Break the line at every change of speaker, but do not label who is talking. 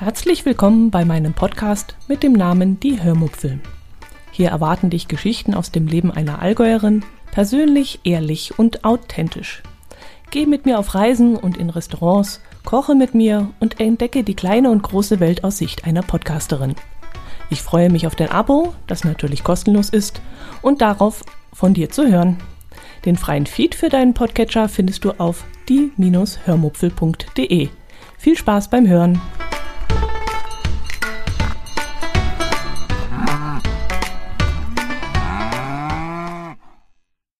Herzlich willkommen bei meinem Podcast mit dem Namen Die Hörmupfel. Hier erwarten dich Geschichten aus dem Leben einer Allgäuerin, persönlich, ehrlich und authentisch. Geh mit mir auf Reisen und in Restaurants, koche mit mir und entdecke die kleine und große Welt aus Sicht einer Podcasterin. Ich freue mich auf dein Abo, das natürlich kostenlos ist, und darauf, von dir zu hören. Den freien Feed für deinen Podcatcher findest du auf die-hörmupfel.de. Viel Spaß beim Hören!